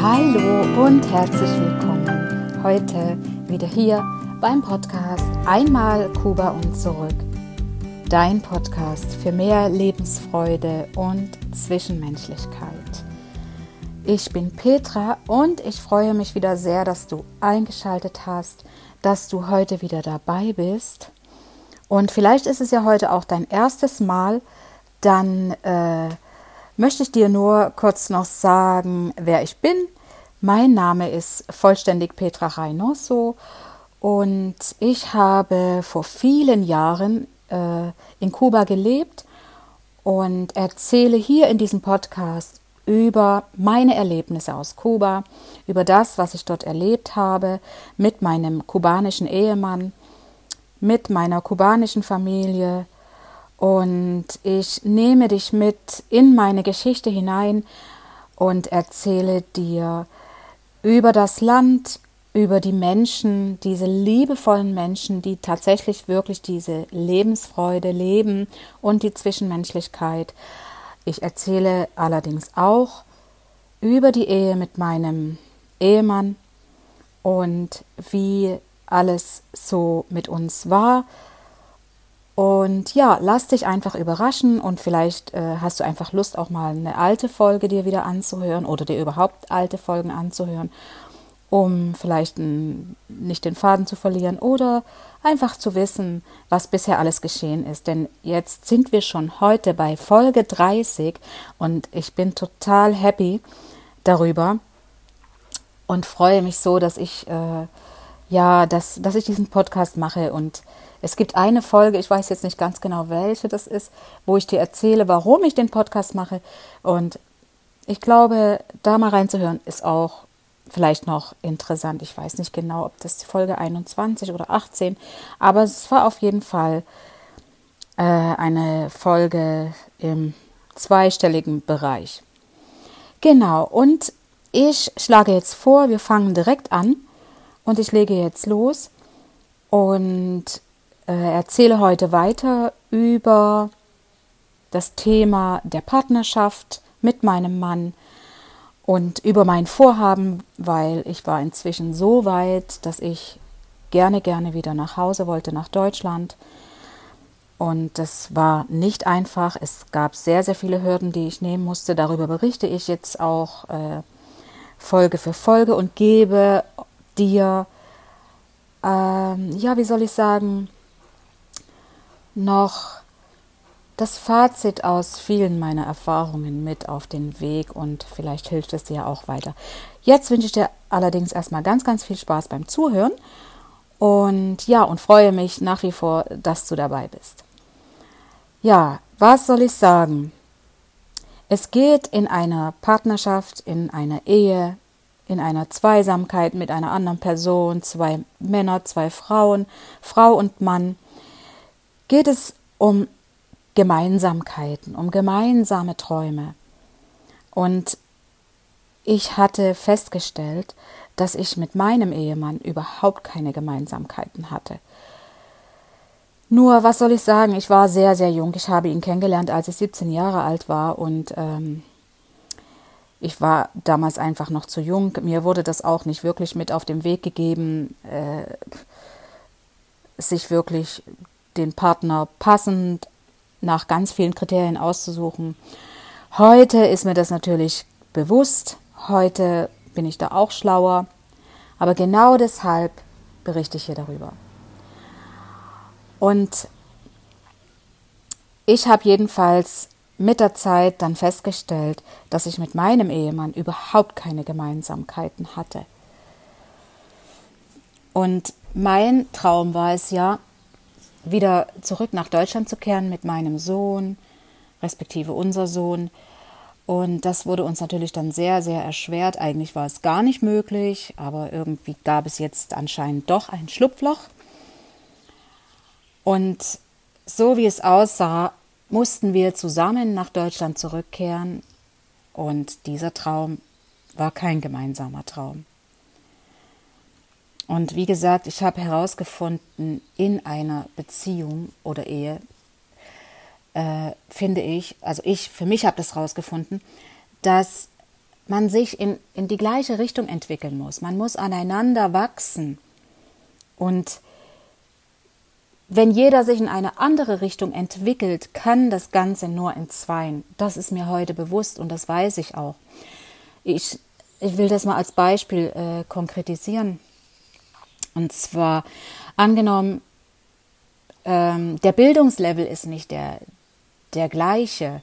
Hallo und herzlich willkommen. Heute wieder hier beim Podcast Einmal Kuba und zurück. Dein Podcast für mehr Lebensfreude und Zwischenmenschlichkeit. Ich bin Petra und ich freue mich wieder sehr, dass du eingeschaltet hast, dass du heute wieder dabei bist. Und vielleicht ist es ja heute auch dein erstes Mal, dann äh, möchte ich dir nur kurz noch sagen, wer ich bin. Mein Name ist vollständig Petra Reynoso und ich habe vor vielen Jahren äh, in Kuba gelebt und erzähle hier in diesem Podcast über meine Erlebnisse aus Kuba, über das, was ich dort erlebt habe mit meinem kubanischen Ehemann, mit meiner kubanischen Familie, und ich nehme dich mit in meine Geschichte hinein und erzähle dir über das Land, über die Menschen, diese liebevollen Menschen, die tatsächlich wirklich diese Lebensfreude leben und die Zwischenmenschlichkeit. Ich erzähle allerdings auch über die Ehe mit meinem Ehemann und wie alles so mit uns war, und ja, lass dich einfach überraschen und vielleicht äh, hast du einfach Lust, auch mal eine alte Folge dir wieder anzuhören oder dir überhaupt alte Folgen anzuhören, um vielleicht n, nicht den Faden zu verlieren oder einfach zu wissen, was bisher alles geschehen ist. Denn jetzt sind wir schon heute bei Folge 30 und ich bin total happy darüber und freue mich so, dass ich äh, ja, dass, dass ich diesen Podcast mache und es gibt eine Folge, ich weiß jetzt nicht ganz genau, welche das ist, wo ich dir erzähle, warum ich den Podcast mache. Und ich glaube, da mal reinzuhören, ist auch vielleicht noch interessant. Ich weiß nicht genau, ob das Folge 21 oder 18, aber es war auf jeden Fall äh, eine Folge im zweistelligen Bereich. Genau, und ich schlage jetzt vor, wir fangen direkt an und ich lege jetzt los und äh, erzähle heute weiter über das Thema der Partnerschaft mit meinem Mann und über mein Vorhaben, weil ich war inzwischen so weit, dass ich gerne, gerne wieder nach Hause wollte, nach Deutschland. Und das war nicht einfach. Es gab sehr, sehr viele Hürden, die ich nehmen musste. Darüber berichte ich jetzt auch äh, Folge für Folge und gebe dir, ähm, ja, wie soll ich sagen, noch das Fazit aus vielen meiner Erfahrungen mit auf den Weg und vielleicht hilft es dir auch weiter. Jetzt wünsche ich dir allerdings erstmal ganz, ganz viel Spaß beim Zuhören und ja, und freue mich nach wie vor, dass du dabei bist. Ja, was soll ich sagen? Es geht in einer Partnerschaft, in einer Ehe, in einer Zweisamkeit mit einer anderen Person, zwei Männer, zwei Frauen, Frau und Mann, geht es um Gemeinsamkeiten, um gemeinsame Träume. Und ich hatte festgestellt, dass ich mit meinem Ehemann überhaupt keine Gemeinsamkeiten hatte. Nur, was soll ich sagen, ich war sehr, sehr jung. Ich habe ihn kennengelernt, als ich 17 Jahre alt war und ähm, ich war damals einfach noch zu jung. Mir wurde das auch nicht wirklich mit auf den Weg gegeben, äh, sich wirklich den Partner passend nach ganz vielen Kriterien auszusuchen. Heute ist mir das natürlich bewusst. Heute bin ich da auch schlauer. Aber genau deshalb berichte ich hier darüber. Und ich habe jedenfalls mit der Zeit dann festgestellt, dass ich mit meinem Ehemann überhaupt keine Gemeinsamkeiten hatte. Und mein Traum war es ja, wieder zurück nach Deutschland zu kehren mit meinem Sohn, respektive unser Sohn. Und das wurde uns natürlich dann sehr, sehr erschwert. Eigentlich war es gar nicht möglich, aber irgendwie gab es jetzt anscheinend doch ein Schlupfloch. Und so wie es aussah, mussten wir zusammen nach Deutschland zurückkehren. Und dieser Traum war kein gemeinsamer Traum. Und wie gesagt, ich habe herausgefunden, in einer Beziehung oder Ehe, äh, finde ich, also ich, für mich habe das herausgefunden, dass man sich in, in die gleiche Richtung entwickeln muss. Man muss aneinander wachsen. Und wenn jeder sich in eine andere Richtung entwickelt, kann das Ganze nur in Zweien. Das ist mir heute bewusst und das weiß ich auch. Ich, ich will das mal als Beispiel äh, konkretisieren. Und zwar angenommen, ähm, der Bildungslevel ist nicht der, der gleiche.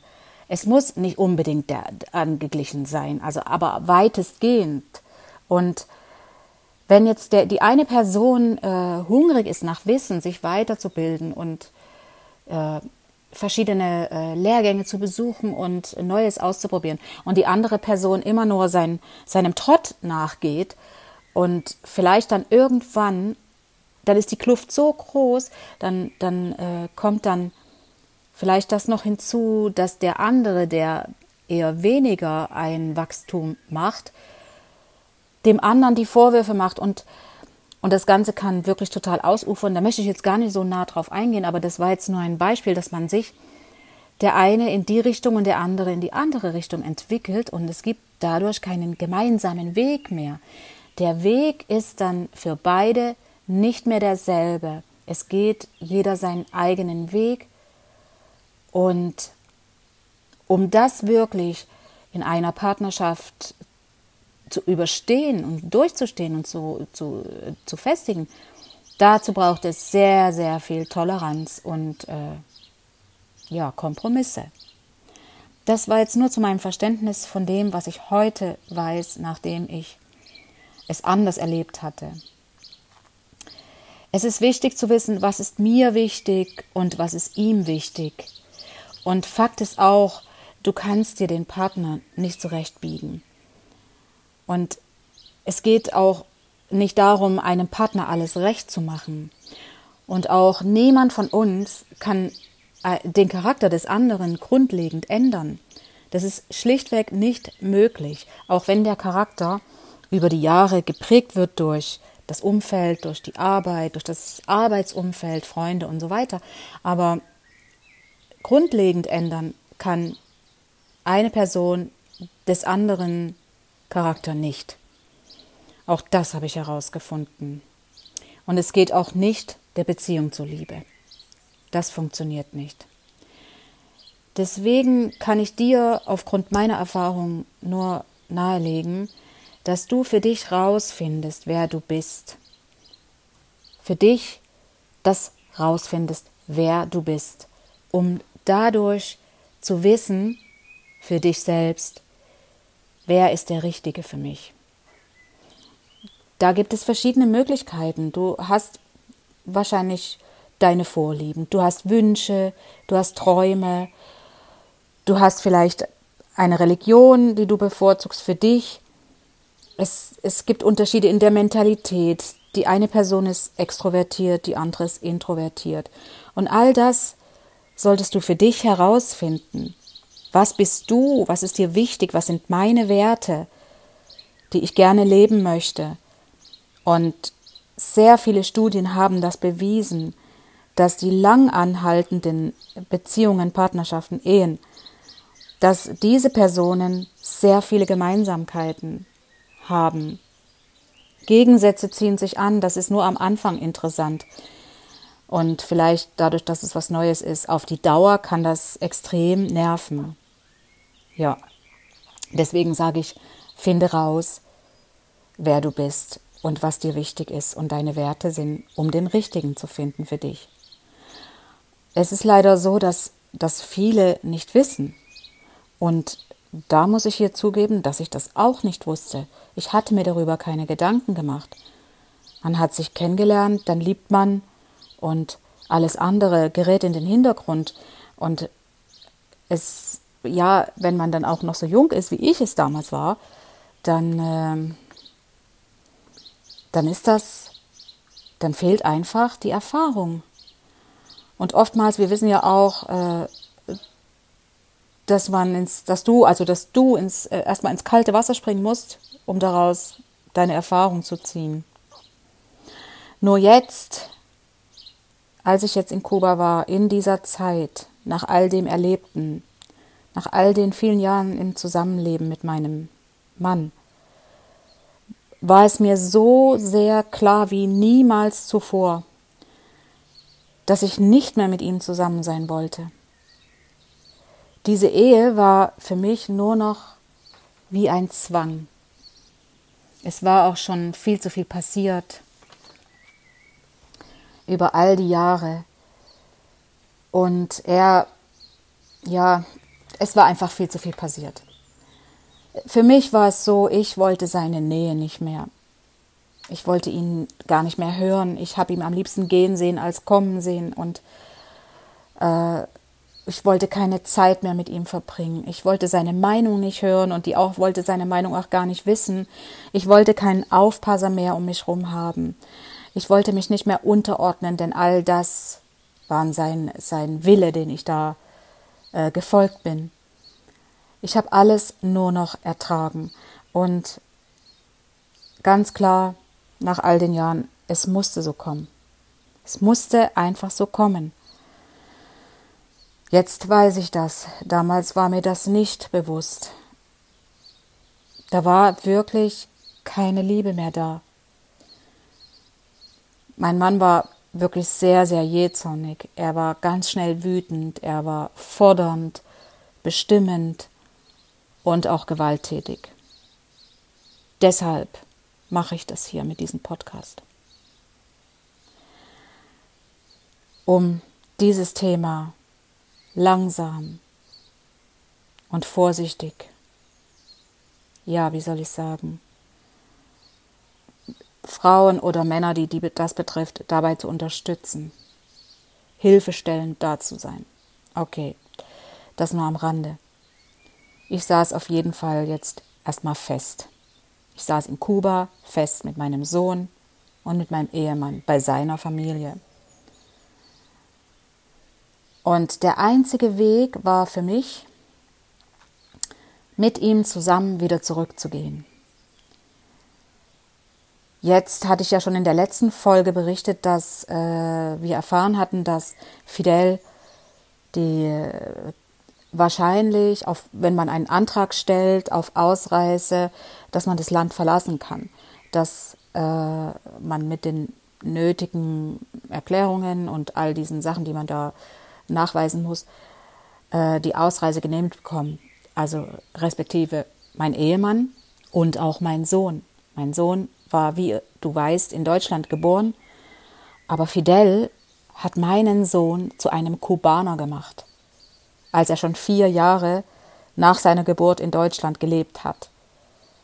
Es muss nicht unbedingt der, angeglichen sein, also aber weitestgehend. Und wenn jetzt der, die eine Person äh, hungrig ist nach Wissen, sich weiterzubilden und äh, verschiedene äh, Lehrgänge zu besuchen und Neues auszuprobieren und die andere Person immer nur sein, seinem Trott nachgeht und vielleicht dann irgendwann, dann ist die Kluft so groß, dann, dann äh, kommt dann vielleicht das noch hinzu, dass der andere, der eher weniger ein Wachstum macht, dem anderen die Vorwürfe macht und und das Ganze kann wirklich total ausufern. Da möchte ich jetzt gar nicht so nah drauf eingehen, aber das war jetzt nur ein Beispiel, dass man sich der eine in die Richtung und der andere in die andere Richtung entwickelt und es gibt dadurch keinen gemeinsamen Weg mehr. Der Weg ist dann für beide nicht mehr derselbe. Es geht jeder seinen eigenen Weg und um das wirklich in einer Partnerschaft zu überstehen und durchzustehen und zu, zu, zu festigen, dazu braucht es sehr, sehr viel Toleranz und äh, ja, Kompromisse. Das war jetzt nur zu meinem Verständnis von dem, was ich heute weiß, nachdem ich es anders erlebt hatte. Es ist wichtig zu wissen, was ist mir wichtig und was ist ihm wichtig. Und Fakt ist auch, du kannst dir den Partner nicht zurechtbiegen. Und es geht auch nicht darum, einem Partner alles recht zu machen. Und auch niemand von uns kann äh, den Charakter des anderen grundlegend ändern. Das ist schlichtweg nicht möglich, auch wenn der Charakter über die Jahre geprägt wird durch das Umfeld, durch die Arbeit, durch das Arbeitsumfeld, Freunde und so weiter. Aber grundlegend ändern kann eine Person des anderen Charakter nicht. Auch das habe ich herausgefunden. Und es geht auch nicht der Beziehung zuliebe. Das funktioniert nicht. Deswegen kann ich dir aufgrund meiner Erfahrung nur nahelegen, dass du für dich rausfindest, wer du bist. Für dich das rausfindest, wer du bist, um dadurch zu wissen, für dich selbst, wer ist der Richtige für mich. Da gibt es verschiedene Möglichkeiten. Du hast wahrscheinlich deine Vorlieben, du hast Wünsche, du hast Träume, du hast vielleicht eine Religion, die du bevorzugst für dich. Es, es gibt Unterschiede in der Mentalität. Die eine Person ist extrovertiert, die andere ist introvertiert. Und all das solltest du für dich herausfinden. Was bist du? Was ist dir wichtig? Was sind meine Werte, die ich gerne leben möchte? Und sehr viele Studien haben das bewiesen, dass die lang anhaltenden Beziehungen, Partnerschaften, Ehen, dass diese Personen sehr viele Gemeinsamkeiten haben. Gegensätze ziehen sich an, das ist nur am Anfang interessant. Und vielleicht dadurch, dass es was Neues ist, auf die Dauer kann das extrem nerven. Ja, deswegen sage ich, finde raus, wer du bist und was dir wichtig ist und deine Werte sind, um den richtigen zu finden für dich. Es ist leider so, dass, dass viele nicht wissen. Und da muss ich hier zugeben, dass ich das auch nicht wusste. Ich hatte mir darüber keine Gedanken gemacht. Man hat sich kennengelernt, dann liebt man und alles andere gerät in den Hintergrund. Und es ja, wenn man dann auch noch so jung ist, wie ich es damals war, dann, äh, dann ist das, dann fehlt einfach die Erfahrung. Und oftmals, wir wissen ja auch, äh, dass man ins, dass du, also dass du ins, äh, erstmal ins kalte Wasser springen musst, um daraus deine Erfahrung zu ziehen. Nur jetzt, als ich jetzt in Kuba war, in dieser Zeit, nach all dem Erlebten, nach all den vielen Jahren im Zusammenleben mit meinem Mann, war es mir so sehr klar wie niemals zuvor, dass ich nicht mehr mit ihm zusammen sein wollte. Diese Ehe war für mich nur noch wie ein Zwang. Es war auch schon viel zu viel passiert über all die Jahre. Und er, ja, es war einfach viel zu viel passiert. Für mich war es so, ich wollte seine Nähe nicht mehr. Ich wollte ihn gar nicht mehr hören. Ich habe ihn am liebsten gehen sehen als kommen sehen. Und äh, ich wollte keine Zeit mehr mit ihm verbringen. Ich wollte seine Meinung nicht hören und die auch wollte seine Meinung auch gar nicht wissen. Ich wollte keinen Aufpasser mehr um mich herum haben. Ich wollte mich nicht mehr unterordnen, denn all das war sein, sein Wille, den ich da äh, gefolgt bin. Ich habe alles nur noch ertragen. Und ganz klar, nach all den Jahren, es musste so kommen. Es musste einfach so kommen. Jetzt weiß ich das. Damals war mir das nicht bewusst. Da war wirklich keine Liebe mehr da. Mein Mann war wirklich sehr, sehr jähzornig. Er war ganz schnell wütend, er war fordernd, bestimmend und auch gewalttätig. Deshalb mache ich das hier mit diesem Podcast. Um dieses Thema langsam und vorsichtig, ja, wie soll ich sagen, Frauen oder Männer, die, die das betrifft, dabei zu unterstützen, hilfestellend da zu sein. Okay, das nur am Rande. Ich saß auf jeden Fall jetzt erstmal fest. Ich saß in Kuba fest mit meinem Sohn und mit meinem Ehemann bei seiner Familie. Und der einzige Weg war für mich, mit ihm zusammen wieder zurückzugehen. Jetzt hatte ich ja schon in der letzten Folge berichtet, dass äh, wir erfahren hatten, dass Fidel die äh, wahrscheinlich, auf, wenn man einen Antrag stellt auf Ausreise, dass man das Land verlassen kann, dass äh, man mit den nötigen Erklärungen und all diesen Sachen, die man da nachweisen muss, äh, die Ausreise genehmigt bekommen. Also respektive mein Ehemann und auch mein Sohn. Mein Sohn war, wie du weißt, in Deutschland geboren, aber Fidel hat meinen Sohn zu einem Kubaner gemacht, als er schon vier Jahre nach seiner Geburt in Deutschland gelebt hat.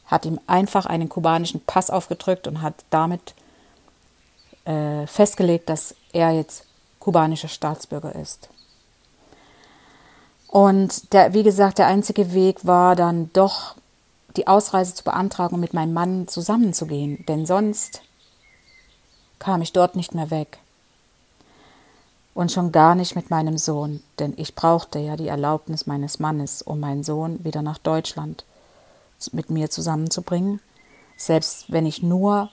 Hat ihm einfach einen kubanischen Pass aufgedrückt und hat damit äh, festgelegt, dass er jetzt kubanischer Staatsbürger ist. Und der, wie gesagt, der einzige Weg war dann doch die Ausreise zu beantragen und mit meinem Mann zusammenzugehen, denn sonst kam ich dort nicht mehr weg. Und schon gar nicht mit meinem Sohn, denn ich brauchte ja die Erlaubnis meines Mannes, um meinen Sohn wieder nach Deutschland mit mir zusammenzubringen, selbst wenn ich nur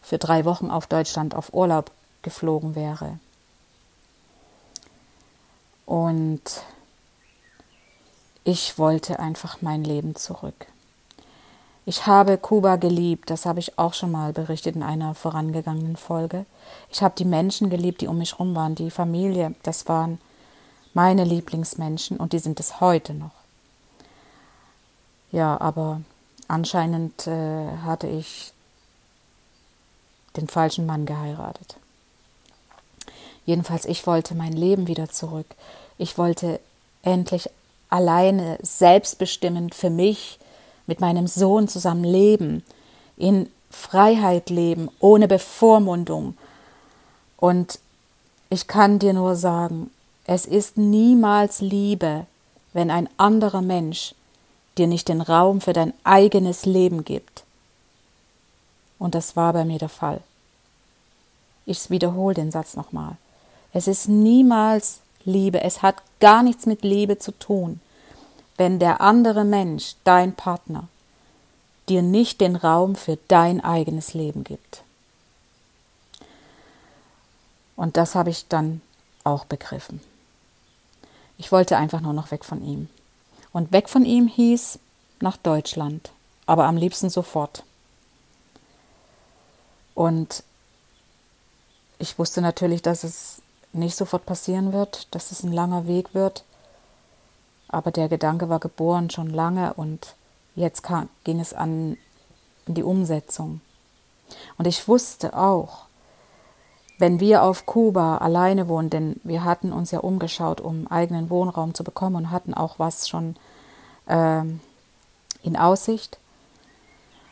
für drei Wochen auf Deutschland auf Urlaub geflogen wäre. Und ich wollte einfach mein Leben zurück. Ich habe Kuba geliebt, das habe ich auch schon mal berichtet in einer vorangegangenen Folge. Ich habe die Menschen geliebt, die um mich herum waren, die Familie, das waren meine Lieblingsmenschen und die sind es heute noch. Ja, aber anscheinend äh, hatte ich den falschen Mann geheiratet. Jedenfalls, ich wollte mein Leben wieder zurück. Ich wollte endlich alleine, selbstbestimmend für mich mit meinem Sohn zusammen leben, in Freiheit leben, ohne Bevormundung. Und ich kann dir nur sagen, es ist niemals Liebe, wenn ein anderer Mensch dir nicht den Raum für dein eigenes Leben gibt. Und das war bei mir der Fall. Ich wiederhole den Satz nochmal. Es ist niemals Liebe. Es hat gar nichts mit Liebe zu tun, wenn der andere Mensch, dein Partner, dir nicht den Raum für dein eigenes Leben gibt. Und das habe ich dann auch begriffen. Ich wollte einfach nur noch weg von ihm. Und weg von ihm hieß nach Deutschland, aber am liebsten sofort. Und ich wusste natürlich, dass es nicht sofort passieren wird, dass es ein langer Weg wird. Aber der Gedanke war geboren schon lange und jetzt kam, ging es an die Umsetzung. Und ich wusste auch, wenn wir auf Kuba alleine wohnen, denn wir hatten uns ja umgeschaut, um eigenen Wohnraum zu bekommen und hatten auch was schon äh, in Aussicht.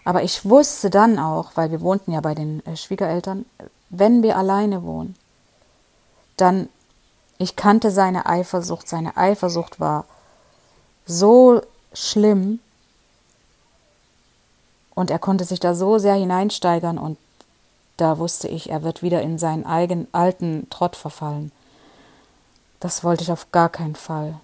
Aber ich wusste dann auch, weil wir wohnten ja bei den äh, Schwiegereltern, wenn wir alleine wohnen, dann, ich kannte seine Eifersucht, seine Eifersucht war so schlimm und er konnte sich da so sehr hineinsteigern und da wusste ich, er wird wieder in seinen eigenen alten Trott verfallen. Das wollte ich auf gar keinen Fall.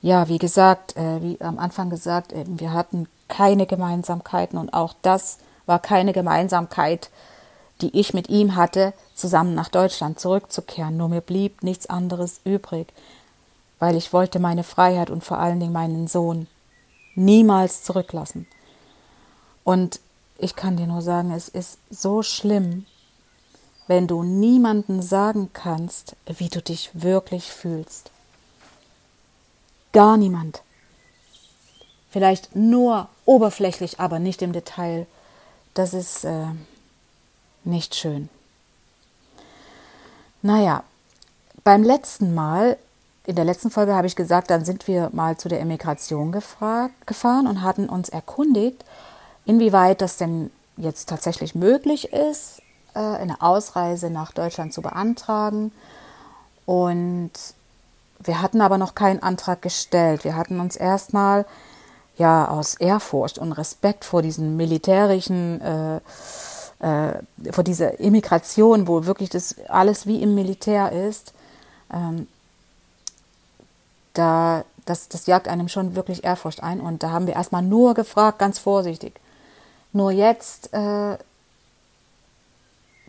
Ja, wie gesagt, äh, wie am Anfang gesagt, äh, wir hatten keine Gemeinsamkeiten und auch das war keine Gemeinsamkeit, die ich mit ihm hatte, zusammen nach Deutschland zurückzukehren. Nur mir blieb nichts anderes übrig, weil ich wollte meine Freiheit und vor allen Dingen meinen Sohn niemals zurücklassen. Und ich kann dir nur sagen, es ist so schlimm, wenn du niemanden sagen kannst, wie du dich wirklich fühlst. Gar niemand. Vielleicht nur oberflächlich, aber nicht im Detail. Das ist äh, nicht schön. Naja, beim letzten Mal, in der letzten Folge habe ich gesagt, dann sind wir mal zu der Emigration gefahren und hatten uns erkundigt, inwieweit das denn jetzt tatsächlich möglich ist, äh, eine Ausreise nach Deutschland zu beantragen. Und wir hatten aber noch keinen Antrag gestellt. Wir hatten uns erstmal ja aus Ehrfurcht und Respekt vor diesen militärischen äh, äh, vor dieser Immigration, wo wirklich das alles wie im Militär ist, ähm, da, das, das jagt einem schon wirklich Ehrfurcht ein. Und da haben wir erstmal nur gefragt, ganz vorsichtig. Nur jetzt äh,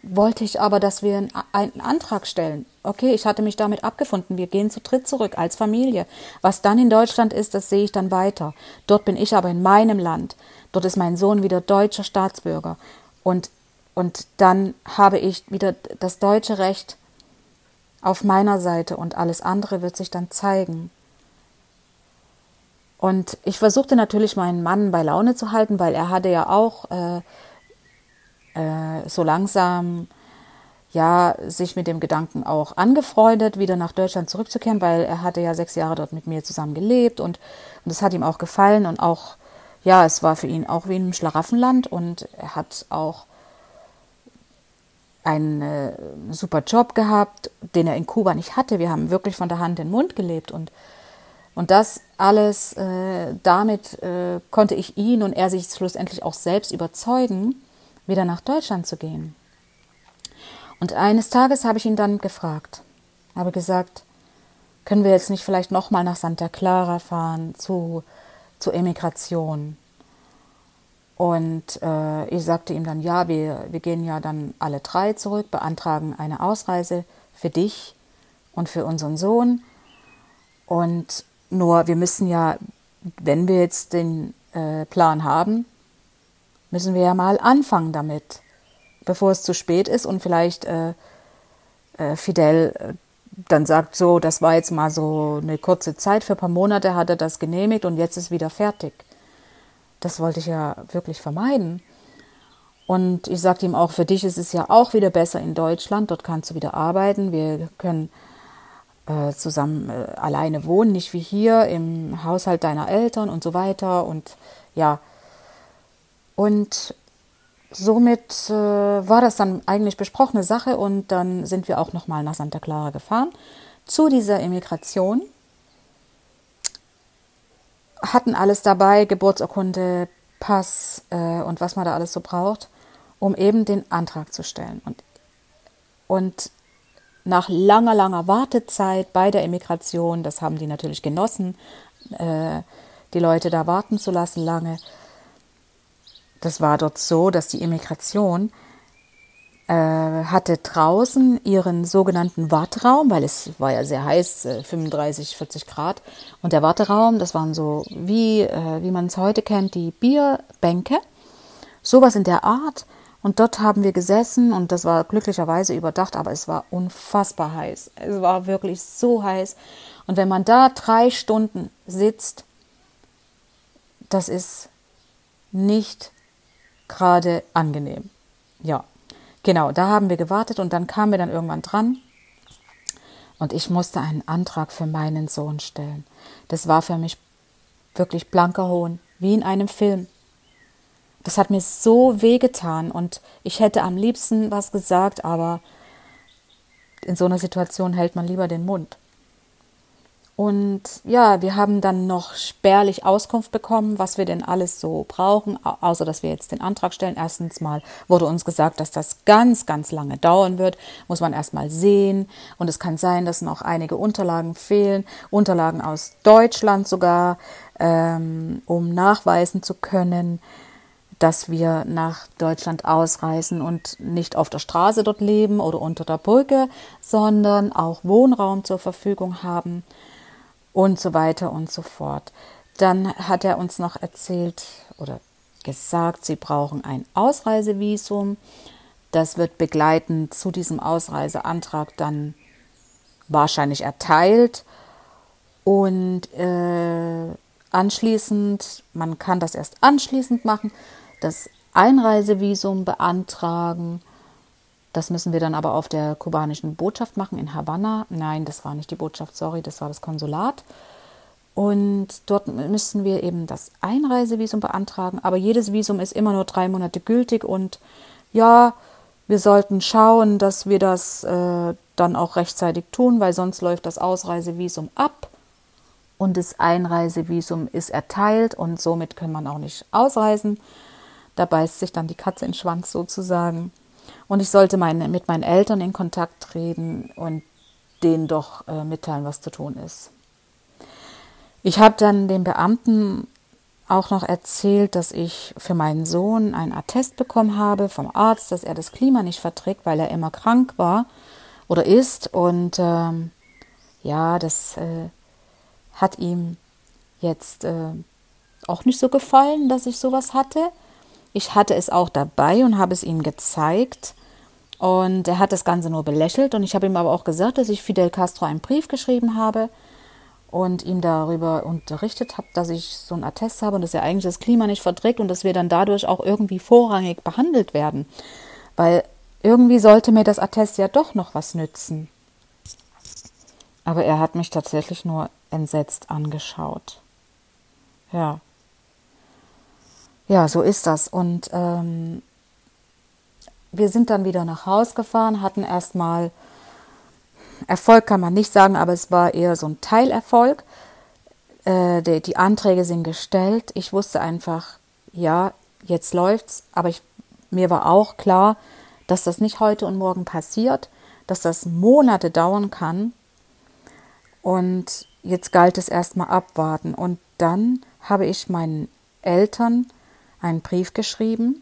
wollte ich aber, dass wir einen, Antrag stellen. Okay, ich hatte mich damit abgefunden. Wir gehen zu dritt zurück als Familie. Was dann in Deutschland ist, das sehe ich dann weiter. Dort bin ich aber in meinem Land. Dort ist mein Sohn wieder deutscher Staatsbürger. Und und dann habe ich wieder das deutsche Recht auf meiner Seite und alles andere wird sich dann zeigen. Und ich versuchte natürlich meinen Mann bei Laune zu halten, weil er hatte ja auch äh, äh, so langsam ja sich mit dem Gedanken auch angefreundet, wieder nach Deutschland zurückzukehren, weil er hatte ja sechs Jahre dort mit mir zusammen gelebt und und es hat ihm auch gefallen und auch ja es war für ihn auch wie einem Schlaraffenland und er hat auch einen äh, super Job gehabt, den er in Kuba nicht hatte. Wir haben wirklich von der Hand in den Mund gelebt und und das alles, äh, damit äh, konnte ich ihn und er sich schlussendlich auch selbst überzeugen, wieder nach Deutschland zu gehen. Und eines Tages habe ich ihn dann gefragt, habe gesagt, können wir jetzt nicht vielleicht nochmal nach Santa Clara fahren zu, zur Emigration? Und äh, ich sagte ihm dann, ja, wir, wir gehen ja dann alle drei zurück, beantragen eine Ausreise für dich und für unseren Sohn. Und nur, wir müssen ja, wenn wir jetzt den äh, Plan haben, müssen wir ja mal anfangen damit, bevor es zu spät ist und vielleicht äh, äh, Fidel äh, dann sagt, so, das war jetzt mal so eine kurze Zeit, für ein paar Monate hat er das genehmigt und jetzt ist wieder fertig. Das wollte ich ja wirklich vermeiden. Und ich sagte ihm auch, für dich ist es ja auch wieder besser in Deutschland, dort kannst du wieder arbeiten, wir können äh, zusammen äh, alleine wohnen, nicht wie hier im Haushalt deiner Eltern und so weiter. Und ja, und somit äh, war das dann eigentlich besprochene Sache und dann sind wir auch nochmal nach Santa Clara gefahren zu dieser Emigration hatten alles dabei, Geburtsurkunde, Pass äh, und was man da alles so braucht, um eben den Antrag zu stellen. Und, und nach langer, langer Wartezeit bei der Emigration, das haben die natürlich genossen, äh, die Leute da warten zu lassen lange. Das war dort so, dass die Immigration äh, hatte draußen ihren sogenannten Warteraum, weil es war ja sehr heiß, äh, 35, 40 Grad. Und der Warteraum, das waren so, wie, äh, wie man es heute kennt, die Bierbänke. Sowas in der Art. Und dort haben wir gesessen und das war glücklicherweise überdacht, aber es war unfassbar heiß. Es war wirklich so heiß. Und wenn man da drei Stunden sitzt, das ist nicht gerade angenehm. Ja, genau, da haben wir gewartet und dann kamen wir dann irgendwann dran und ich musste einen Antrag für meinen Sohn stellen. Das war für mich wirklich blanker Hohn, wie in einem Film. Das hat mir so wehgetan und ich hätte am liebsten was gesagt, aber in so einer Situation hält man lieber den Mund. Und ja, wir haben dann noch spärlich Auskunft bekommen, was wir denn alles so brauchen, außer dass wir jetzt den Antrag stellen. Erstens mal wurde uns gesagt, dass das ganz, ganz lange dauern wird, muss man erst mal sehen. Und es kann sein, dass noch einige Unterlagen fehlen, Unterlagen aus Deutschland sogar, ähm, um nachweisen zu können, dass wir nach Deutschland ausreisen und nicht auf der Straße dort leben oder unter der Brücke, sondern auch Wohnraum zur Verfügung haben und so weiter und so fort. Dann hat er uns noch erzählt oder gesagt, sie brauchen ein Ausreisevisum. Das wird begleitend zu diesem Ausreiseantrag dann wahrscheinlich erteilt. Und äh, anschließend, man kann das erst anschließend machen, das Einreisevisum beantragen das müssen wir dann aber auf der kubanischen Botschaft machen in Havanna. Nein, das war nicht die Botschaft, sorry, das war das Konsulat. Und dort müssen wir eben das Einreisevisum beantragen. Aber jedes Visum ist immer nur drei Monate gültig. Und ja, wir sollten schauen, dass wir das äh, dann auch rechtzeitig tun, weil sonst läuft das Ausreisevisum ab und das Einreisevisum ist erteilt und somit kann man auch nicht ausreisen. Da beißt sich dann die Katze in den Schwanz sozusagen. Und ich sollte meine, mit meinen Eltern in Kontakt treten und denen doch äh, mitteilen, was zu tun ist. Ich habe dann dem Beamten auch noch erzählt, dass ich für meinen Sohn einen Attest bekommen habe vom Arzt, dass er das Klima nicht verträgt, weil er immer krank war oder ist. Und ähm, ja, das äh, hat ihm jetzt äh, auch nicht so gefallen, dass ich sowas hatte. Ich hatte es auch dabei und habe es ihm gezeigt. Und er hat das Ganze nur belächelt. Und ich habe ihm aber auch gesagt, dass ich Fidel Castro einen Brief geschrieben habe und ihm darüber unterrichtet habe, dass ich so einen Attest habe und dass er eigentlich das Klima nicht verträgt und dass wir dann dadurch auch irgendwie vorrangig behandelt werden. Weil irgendwie sollte mir das Attest ja doch noch was nützen. Aber er hat mich tatsächlich nur entsetzt angeschaut. Ja. Ja, so ist das. Und ähm, wir sind dann wieder nach Haus gefahren, hatten erstmal Erfolg kann man nicht sagen, aber es war eher so ein Teilerfolg. Äh, die, die, Anträge sind gestellt. Ich wusste einfach, ja, jetzt läuft's, aber ich, mir war auch klar, dass das nicht heute und morgen passiert, dass das Monate dauern kann. Und jetzt galt es erstmal abwarten. Und dann habe ich meinen Eltern einen Brief geschrieben,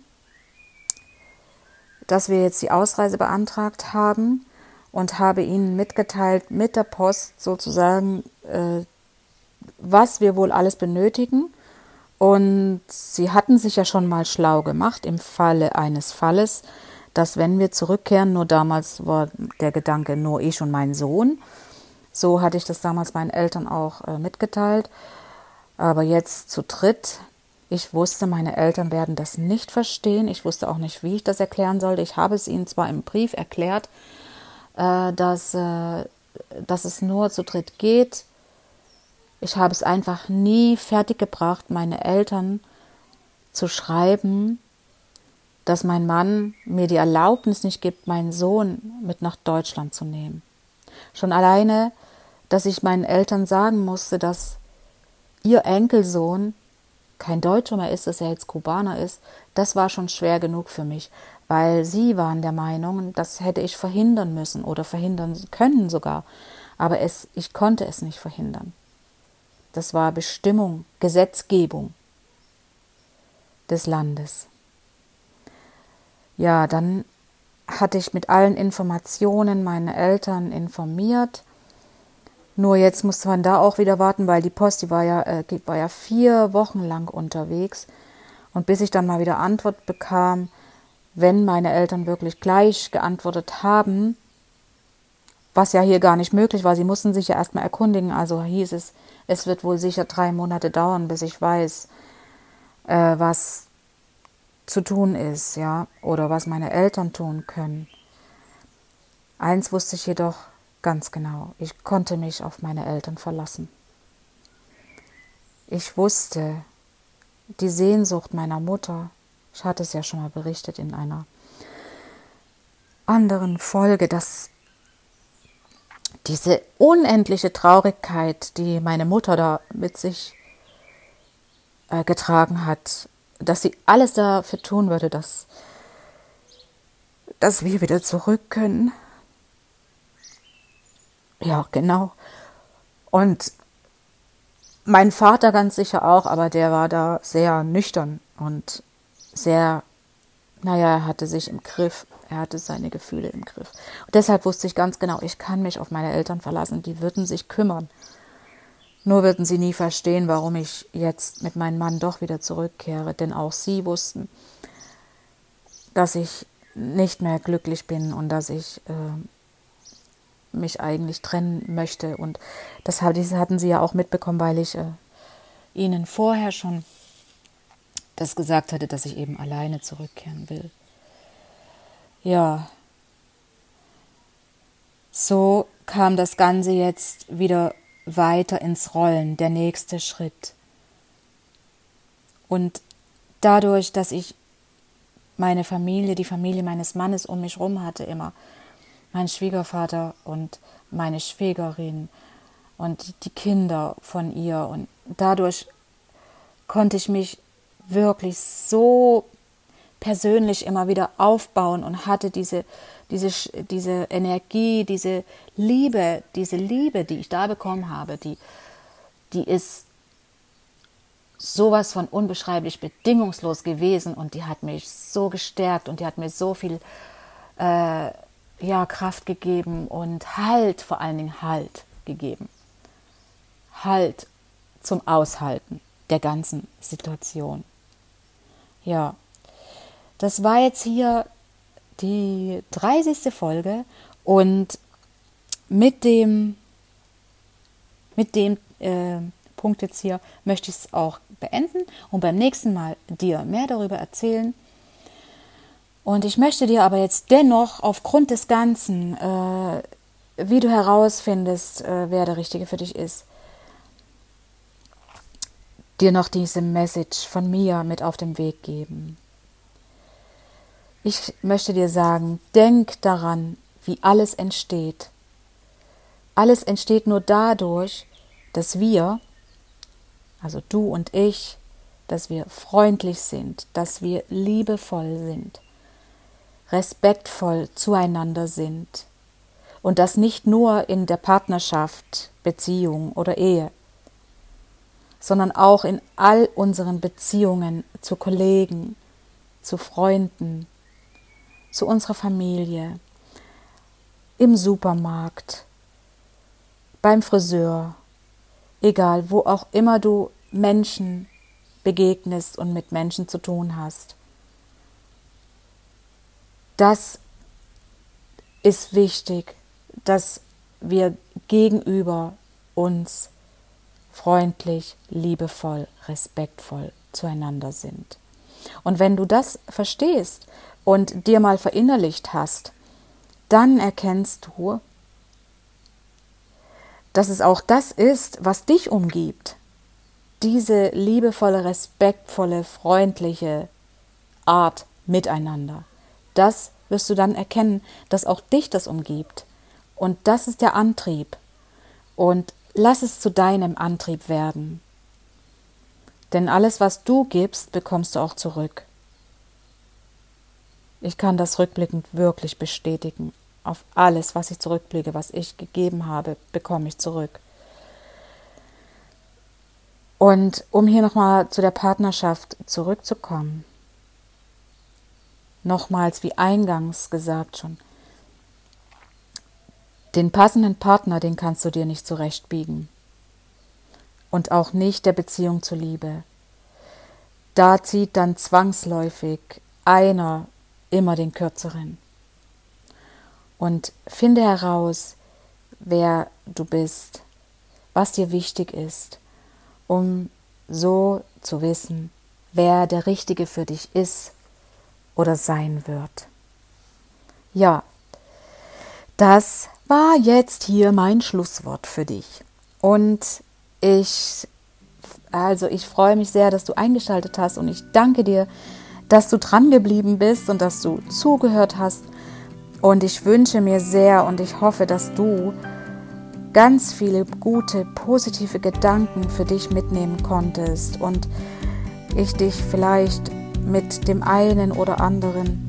dass wir jetzt die Ausreise beantragt haben und habe ihnen mitgeteilt mit der Post sozusagen, äh, was wir wohl alles benötigen. Und sie hatten sich ja schon mal schlau gemacht im Falle eines Falles, dass wenn wir zurückkehren, nur damals war der Gedanke nur ich und mein Sohn. So hatte ich das damals meinen Eltern auch äh, mitgeteilt. Aber jetzt zu dritt, ich wusste, meine Eltern werden das nicht verstehen. Ich wusste auch nicht, wie ich das erklären sollte. Ich habe es ihnen zwar im Brief erklärt, äh, dass, äh, dass es nur zu dritt geht. Ich habe es einfach nie fertiggebracht, meine Eltern zu schreiben, dass mein Mann mir die Erlaubnis nicht gibt, meinen Sohn mit nach Deutschland zu nehmen. Schon alleine, dass ich meinen Eltern sagen musste, dass ihr Enkelsohn kein Deutscher mehr ist, dass er jetzt Kubaner ist, das war schon schwer genug für mich, weil sie waren der Meinung, das hätte ich verhindern müssen oder verhindern können sogar. Aber es, ich konnte es nicht verhindern. Das war Bestimmung, Gesetzgebung des Landes. Ja, dann hatte ich mit allen Informationen meine Eltern informiert. Nur jetzt musste man da auch wieder warten, weil die Post, die war ja, äh, war ja vier Wochen lang unterwegs. Und bis ich dann mal wieder Antwort bekam, wenn meine Eltern wirklich gleich geantwortet haben, was ja hier gar nicht möglich war, sie mussten sich ja erstmal erkundigen, also hieß es, es wird wohl sicher drei Monate dauern, bis ich weiß, äh, was zu tun ist, ja, oder was meine Eltern tun können. Eins wusste ich jedoch ganz genau, ich konnte mich auf meine Eltern verlassen. Ich wusste, die Sehnsucht meiner Mutter, ich hatte es ja schon mal berichtet in einer anderen Folge, dass diese unendliche Traurigkeit, die meine Mutter da mit sich äh, getragen hat, dass sie alles dafür tun würde, dass, dass wir wieder zurück können. Ja, genau. Und mein Vater ganz sicher auch, aber der war da sehr nüchtern und sehr, naja, er hatte sich im Griff, er hatte seine Gefühle im Griff. Und deshalb wusste ich ganz genau, ich kann mich auf meine Eltern verlassen, die würden sich kümmern. Nur würden sie nie verstehen, warum ich jetzt mit meinem Mann doch wieder zurückkehre, denn auch sie wussten, dass ich nicht mehr glücklich bin und dass ich äh, mich eigentlich trennen möchte. Und das hatten sie ja auch mitbekommen, weil ich äh, ihnen vorher schon das gesagt hatte, dass ich eben alleine zurückkehren will. Ja, so kam das Ganze jetzt wieder weiter ins Rollen, der nächste Schritt. Und dadurch, dass ich meine Familie, die Familie meines Mannes um mich herum hatte, immer mein Schwiegervater und meine Schwägerin und die Kinder von ihr. Und dadurch konnte ich mich wirklich so persönlich immer wieder aufbauen und hatte diese, diese, diese Energie, diese Liebe, diese Liebe, die ich da bekommen habe, die, die ist sowas von unbeschreiblich bedingungslos gewesen und die hat mich so gestärkt und die hat mir so viel äh, ja, Kraft gegeben und Halt, vor allen Dingen Halt gegeben. Halt zum Aushalten der ganzen Situation. Ja, das war jetzt hier die 30. Folge und mit dem, mit dem äh, Punkt jetzt hier möchte ich es auch beenden und beim nächsten Mal dir mehr darüber erzählen. Und ich möchte dir aber jetzt dennoch aufgrund des Ganzen, äh, wie du herausfindest, äh, wer der Richtige für dich ist, dir noch diese Message von mir mit auf den Weg geben. Ich möchte dir sagen, denk daran, wie alles entsteht. Alles entsteht nur dadurch, dass wir, also du und ich, dass wir freundlich sind, dass wir liebevoll sind, respektvoll zueinander sind. Und das nicht nur in der Partnerschaft, Beziehung oder Ehe, sondern auch in all unseren Beziehungen zu Kollegen, zu Freunden, zu unserer Familie, im Supermarkt, beim Friseur, egal wo auch immer du Menschen begegnest und mit Menschen zu tun hast. Das ist wichtig, dass wir gegenüber uns freundlich, liebevoll, respektvoll zueinander sind. Und wenn du das verstehst und dir mal verinnerlicht hast, dann erkennst du, dass es auch das ist, was dich umgibt. Diese liebevolle, respektvolle, freundliche Art miteinander. Das wirst du dann erkennen, dass auch dich das umgibt. Und das ist der Antrieb. Und Lass es zu deinem Antrieb werden. Denn alles, was du gibst, bekommst du auch zurück. Ich kann das rückblickend wirklich bestätigen. Auf alles, was ich zurückblicke, was ich gegeben habe, bekomme ich zurück. Und um hier nochmal zu der Partnerschaft zurückzukommen. Nochmals wie eingangs gesagt schon, den passenden Partner, den kannst du dir nicht zurechtbiegen. Und auch nicht der Beziehung zur Liebe. Da zieht dann zwangsläufig einer immer den kürzeren. Und finde heraus, wer du bist, was dir wichtig ist, um so zu wissen, wer der Richtige für dich ist oder sein wird. Ja, das war jetzt hier mein Schlusswort für dich. Und ich, also ich freue mich sehr, dass du eingeschaltet hast und ich danke dir, dass du dran geblieben bist und dass du zugehört hast. Und ich wünsche mir sehr und ich hoffe, dass du ganz viele gute, positive Gedanken für dich mitnehmen konntest und ich dich vielleicht mit dem einen oder anderen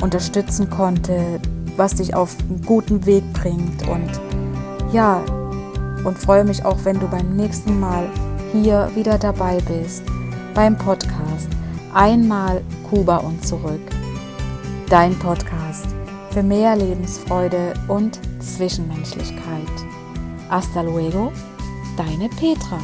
unterstützen konnte, was dich auf einen guten Weg bringt. Und ja, und freue mich auch, wenn du beim nächsten Mal hier wieder dabei bist beim Podcast Einmal Kuba und zurück. Dein Podcast für mehr Lebensfreude und Zwischenmenschlichkeit. Hasta luego, deine Petra.